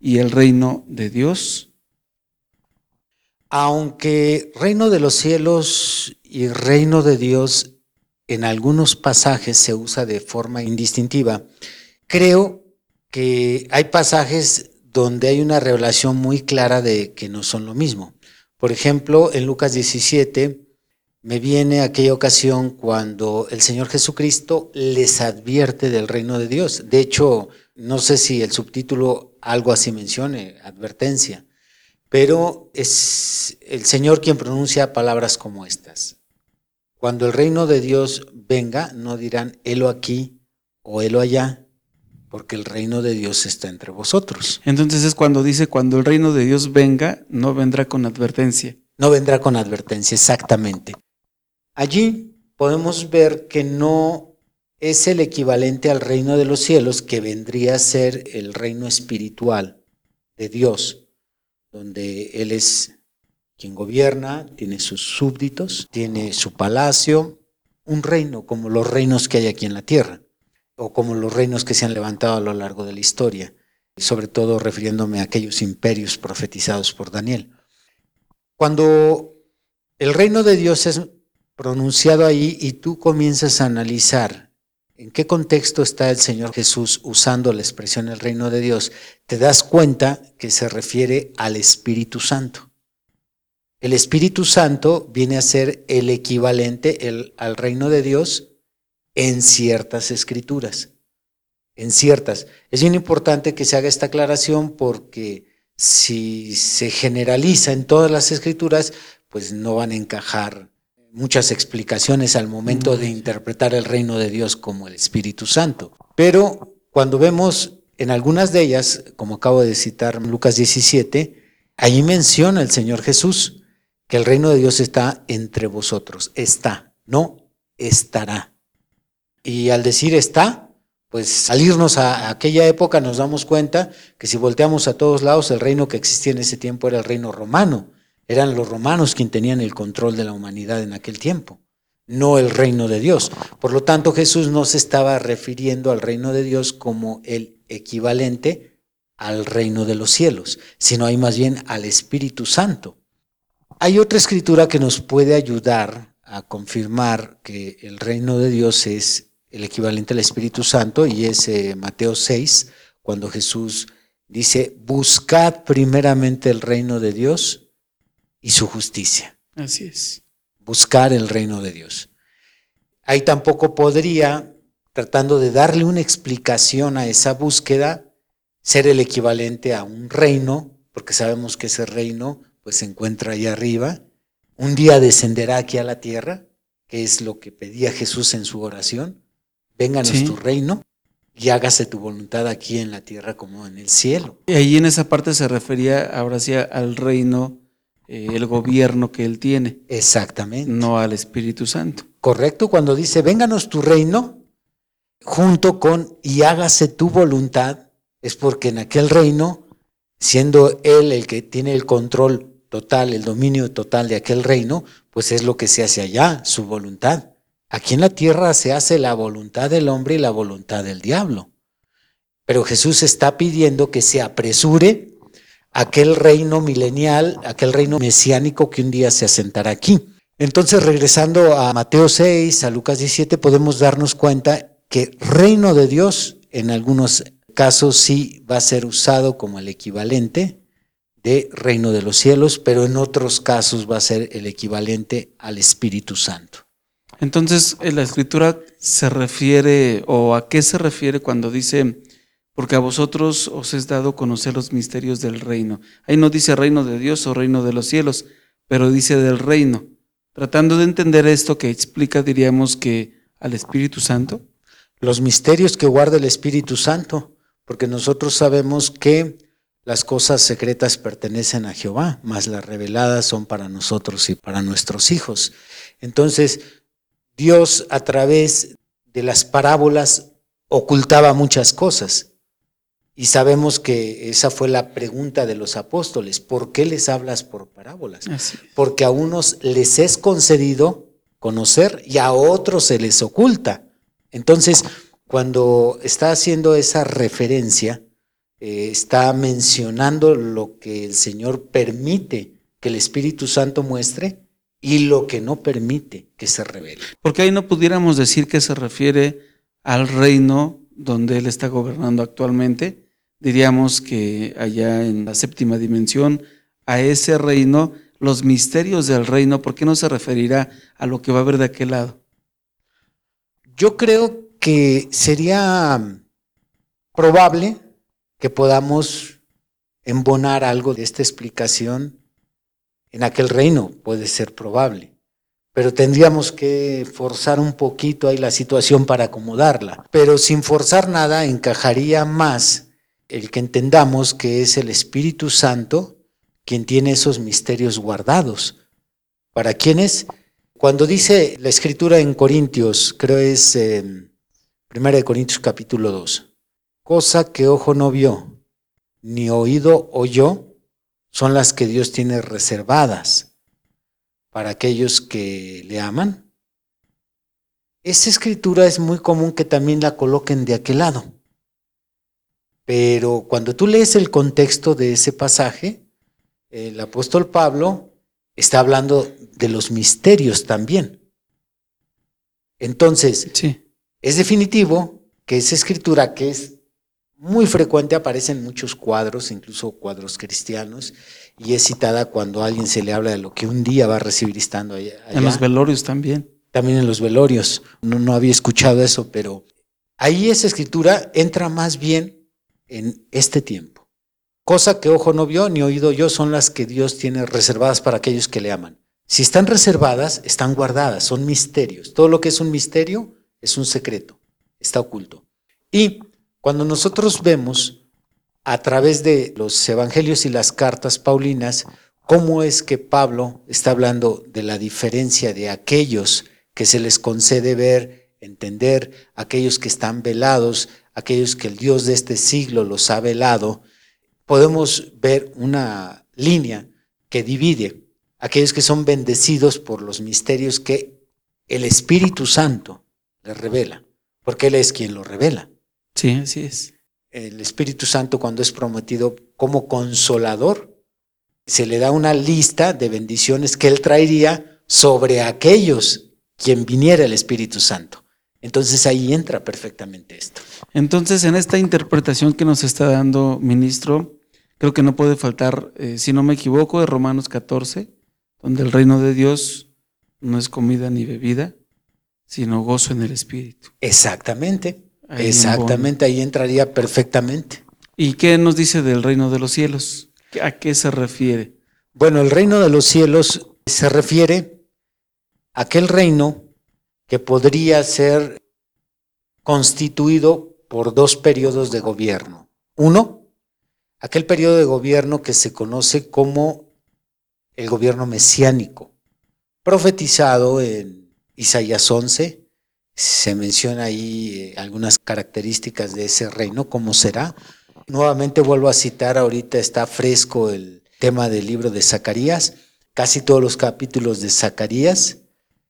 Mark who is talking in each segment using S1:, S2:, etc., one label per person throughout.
S1: y el reino de Dios?
S2: Aunque reino de los cielos y reino de Dios en algunos pasajes se usa de forma indistintiva, creo que hay pasajes donde hay una revelación muy clara de que no son lo mismo. Por ejemplo, en Lucas 17 me viene aquella ocasión cuando el Señor Jesucristo les advierte del reino de Dios. De hecho, no sé si el subtítulo algo así mencione, advertencia, pero es el Señor quien pronuncia palabras como estas. Cuando el reino de Dios venga, no dirán, helo aquí o helo allá, porque el reino de Dios está entre vosotros.
S1: Entonces es cuando dice, cuando el reino de Dios venga, no vendrá con advertencia.
S2: No vendrá con advertencia, exactamente. Allí podemos ver que no es el equivalente al reino de los cielos, que vendría a ser el reino espiritual de Dios, donde Él es quien gobierna, tiene sus súbditos, tiene su palacio, un reino como los reinos que hay aquí en la tierra, o como los reinos que se han levantado a lo largo de la historia, sobre todo refiriéndome a aquellos imperios profetizados por Daniel. Cuando el reino de Dios es pronunciado ahí y tú comienzas a analizar en qué contexto está el Señor Jesús usando la expresión el reino de Dios, te das cuenta que se refiere al Espíritu Santo. El Espíritu Santo viene a ser el equivalente al reino de Dios en ciertas escrituras. En ciertas. Es bien importante que se haga esta aclaración porque si se generaliza en todas las escrituras, pues no van a encajar muchas explicaciones al momento de interpretar el reino de Dios como el Espíritu Santo. Pero cuando vemos en algunas de ellas, como acabo de citar Lucas 17, ahí menciona el Señor Jesús que el reino de Dios está entre vosotros. Está, no estará. Y al decir está, pues salirnos a aquella época nos damos cuenta que si volteamos a todos lados, el reino que existía en ese tiempo era el reino romano eran los romanos quienes tenían el control de la humanidad en aquel tiempo, no el reino de Dios. Por lo tanto, Jesús no se estaba refiriendo al reino de Dios como el equivalente al reino de los cielos, sino hay más bien al Espíritu Santo. Hay otra escritura que nos puede ayudar a confirmar que el reino de Dios es el equivalente al Espíritu Santo y es eh, Mateo 6, cuando Jesús dice, buscad primeramente el reino de Dios y su justicia.
S1: Así es.
S2: Buscar el reino de Dios. Ahí tampoco podría, tratando de darle una explicación a esa búsqueda, ser el equivalente a un reino, porque sabemos que ese reino pues se encuentra ahí arriba. Un día descenderá aquí a la tierra, que es lo que pedía Jesús en su oración. Vénganos tu reino y hágase tu voluntad aquí en la tierra como en el cielo.
S1: Y ahí en esa parte se refería ahora sí al reino eh, el gobierno que Él tiene.
S2: Exactamente.
S1: No al Espíritu Santo.
S2: Correcto, cuando dice, vénganos tu reino, junto con y hágase tu voluntad, es porque en aquel reino, siendo Él el que tiene el control total, el dominio total de aquel reino, pues es lo que se hace allá, su voluntad. Aquí en la tierra se hace la voluntad del hombre y la voluntad del diablo. Pero Jesús está pidiendo que se apresure aquel reino milenial, aquel reino mesiánico que un día se asentará aquí. Entonces, regresando a Mateo 6, a Lucas 17, podemos darnos cuenta que reino de Dios en algunos casos sí va a ser usado como el equivalente de reino de los cielos, pero en otros casos va a ser el equivalente al Espíritu Santo.
S1: Entonces, la escritura se refiere, o a qué se refiere cuando dice porque a vosotros os es dado conocer los misterios del reino. Ahí no dice reino de Dios o reino de los cielos, pero dice del reino. Tratando de entender esto que explica, diríamos que al Espíritu Santo.
S2: Los misterios que guarda el Espíritu Santo, porque nosotros sabemos que las cosas secretas pertenecen a Jehová, mas las reveladas son para nosotros y para nuestros hijos. Entonces, Dios a través de las parábolas ocultaba muchas cosas. Y sabemos que esa fue la pregunta de los apóstoles. ¿Por qué les hablas por parábolas? Porque a unos les es concedido conocer y a otros se les oculta. Entonces, cuando está haciendo esa referencia, eh, está mencionando lo que el Señor permite que el Espíritu Santo muestre y lo que no permite que se revele.
S1: Porque ahí no pudiéramos decir que se refiere al reino donde Él está gobernando actualmente. Diríamos que allá en la séptima dimensión, a ese reino, los misterios del reino, ¿por qué no se referirá a lo que va a haber de aquel lado?
S2: Yo creo que sería probable que podamos embonar algo de esta explicación en aquel reino, puede ser probable, pero tendríamos que forzar un poquito ahí la situación para acomodarla, pero sin forzar nada encajaría más el que entendamos que es el Espíritu Santo quien tiene esos misterios guardados. ¿Para quiénes? Cuando dice la escritura en Corintios, creo es eh, 1 de Corintios capítulo 2, cosa que ojo no vio, ni oído oyó, son las que Dios tiene reservadas para aquellos que le aman. Esa escritura es muy común que también la coloquen de aquel lado. Pero cuando tú lees el contexto de ese pasaje, el apóstol Pablo está hablando de los misterios también. Entonces, es definitivo que esa escritura que es muy frecuente aparece en muchos cuadros, incluso cuadros cristianos, y es citada cuando a alguien se le habla de lo que un día va a recibir estando allá.
S1: En los velorios también.
S2: También en los velorios. No, no había escuchado eso, pero ahí esa escritura entra más bien en este tiempo. Cosa que ojo no vio ni oído yo son las que Dios tiene reservadas para aquellos que le aman. Si están reservadas, están guardadas, son misterios. Todo lo que es un misterio es un secreto, está oculto. Y cuando nosotros vemos a través de los evangelios y las cartas paulinas, cómo es que Pablo está hablando de la diferencia de aquellos que se les concede ver, entender, aquellos que están velados, aquellos que el Dios de este siglo los ha velado, podemos ver una línea que divide aquellos que son bendecidos por los misterios que el Espíritu Santo les revela, porque Él es quien lo revela.
S1: Sí, así es.
S2: El Espíritu Santo cuando es prometido como consolador, se le da una lista de bendiciones que él traería sobre aquellos quien viniera el Espíritu Santo. Entonces ahí entra perfectamente esto.
S1: Entonces en esta interpretación que nos está dando ministro, creo que no puede faltar, eh, si no me equivoco, de Romanos 14, donde el reino de Dios no es comida ni bebida, sino gozo en el Espíritu.
S2: Exactamente. Exactamente, ahí entraría perfectamente.
S1: ¿Y qué nos dice del reino de los cielos? ¿A qué se refiere?
S2: Bueno, el reino de los cielos se refiere a aquel reino que podría ser constituido por dos periodos de gobierno. Uno, aquel periodo de gobierno que se conoce como el gobierno mesiánico, profetizado en Isaías 11, se menciona ahí eh, algunas características de ese reino, cómo será. Nuevamente vuelvo a citar, ahorita está fresco el tema del libro de Zacarías, casi todos los capítulos de Zacarías,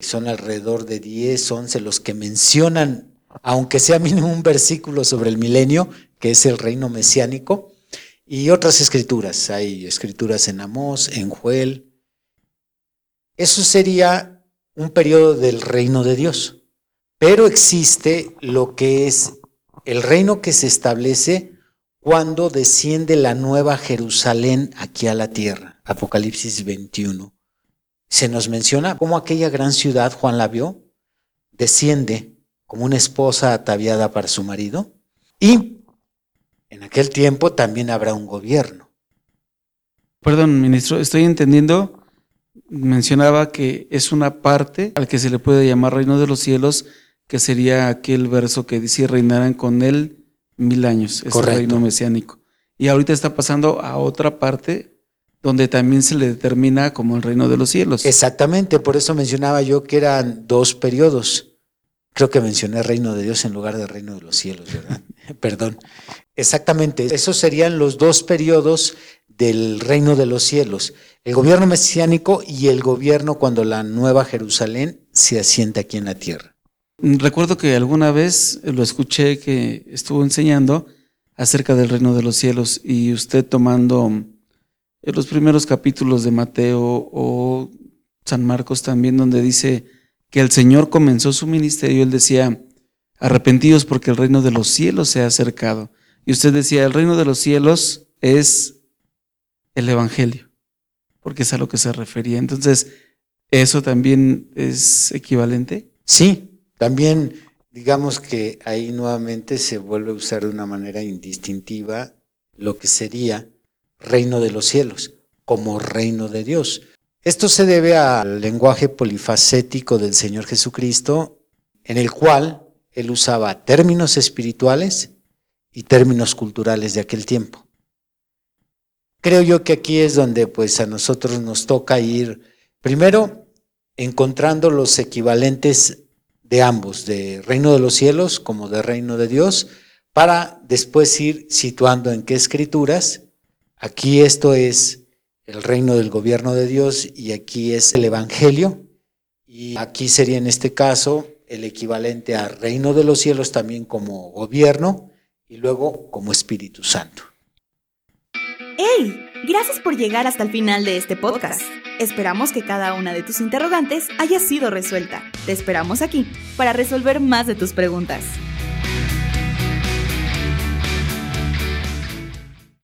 S2: son alrededor de 10, 11 los que mencionan, aunque sea mínimo un versículo sobre el milenio, que es el reino mesiánico, y otras escrituras, hay escrituras en Amós, en Joel. Eso sería un periodo del reino de Dios. Pero existe lo que es el reino que se establece cuando desciende la nueva Jerusalén aquí a la tierra. Apocalipsis 21. Se nos menciona cómo aquella gran ciudad, Juan la vio, desciende como una esposa ataviada para su marido y en aquel tiempo también habrá un gobierno.
S1: Perdón, ministro, estoy entendiendo, mencionaba que es una parte al que se le puede llamar reino de los cielos que sería aquel verso que dice reinarán con él mil años, es el reino mesiánico. y ahorita está pasando a otra parte donde también se le determina como el reino de los cielos.
S2: Exactamente, por eso mencionaba yo que eran dos periodos. Creo que mencioné reino de Dios en lugar de reino de los cielos, ¿verdad? Perdón. Exactamente, esos serían los dos periodos del reino de los cielos. El gobierno mesiánico y el gobierno cuando la nueva Jerusalén se asienta aquí en la tierra.
S1: Recuerdo que alguna vez lo escuché que estuvo enseñando acerca del reino de los cielos y usted tomando en los primeros capítulos de Mateo o San Marcos también, donde dice que el Señor comenzó su ministerio, él decía, arrepentidos porque el reino de los cielos se ha acercado. Y usted decía, el reino de los cielos es el Evangelio, porque es a lo que se refería. Entonces, ¿eso también es equivalente?
S2: Sí, también digamos que ahí nuevamente se vuelve a usar de una manera indistintiva lo que sería reino de los cielos, como reino de Dios. Esto se debe al lenguaje polifacético del Señor Jesucristo, en el cual él usaba términos espirituales y términos culturales de aquel tiempo. Creo yo que aquí es donde pues a nosotros nos toca ir primero encontrando los equivalentes de ambos, de reino de los cielos como de reino de Dios, para después ir situando en qué escrituras Aquí esto es el reino del gobierno de Dios y aquí es el Evangelio. Y aquí sería en este caso el equivalente a reino de los cielos también como gobierno y luego como Espíritu Santo.
S3: ¡Hey! Gracias por llegar hasta el final de este podcast. Esperamos que cada una de tus interrogantes haya sido resuelta. Te esperamos aquí para resolver más de tus preguntas.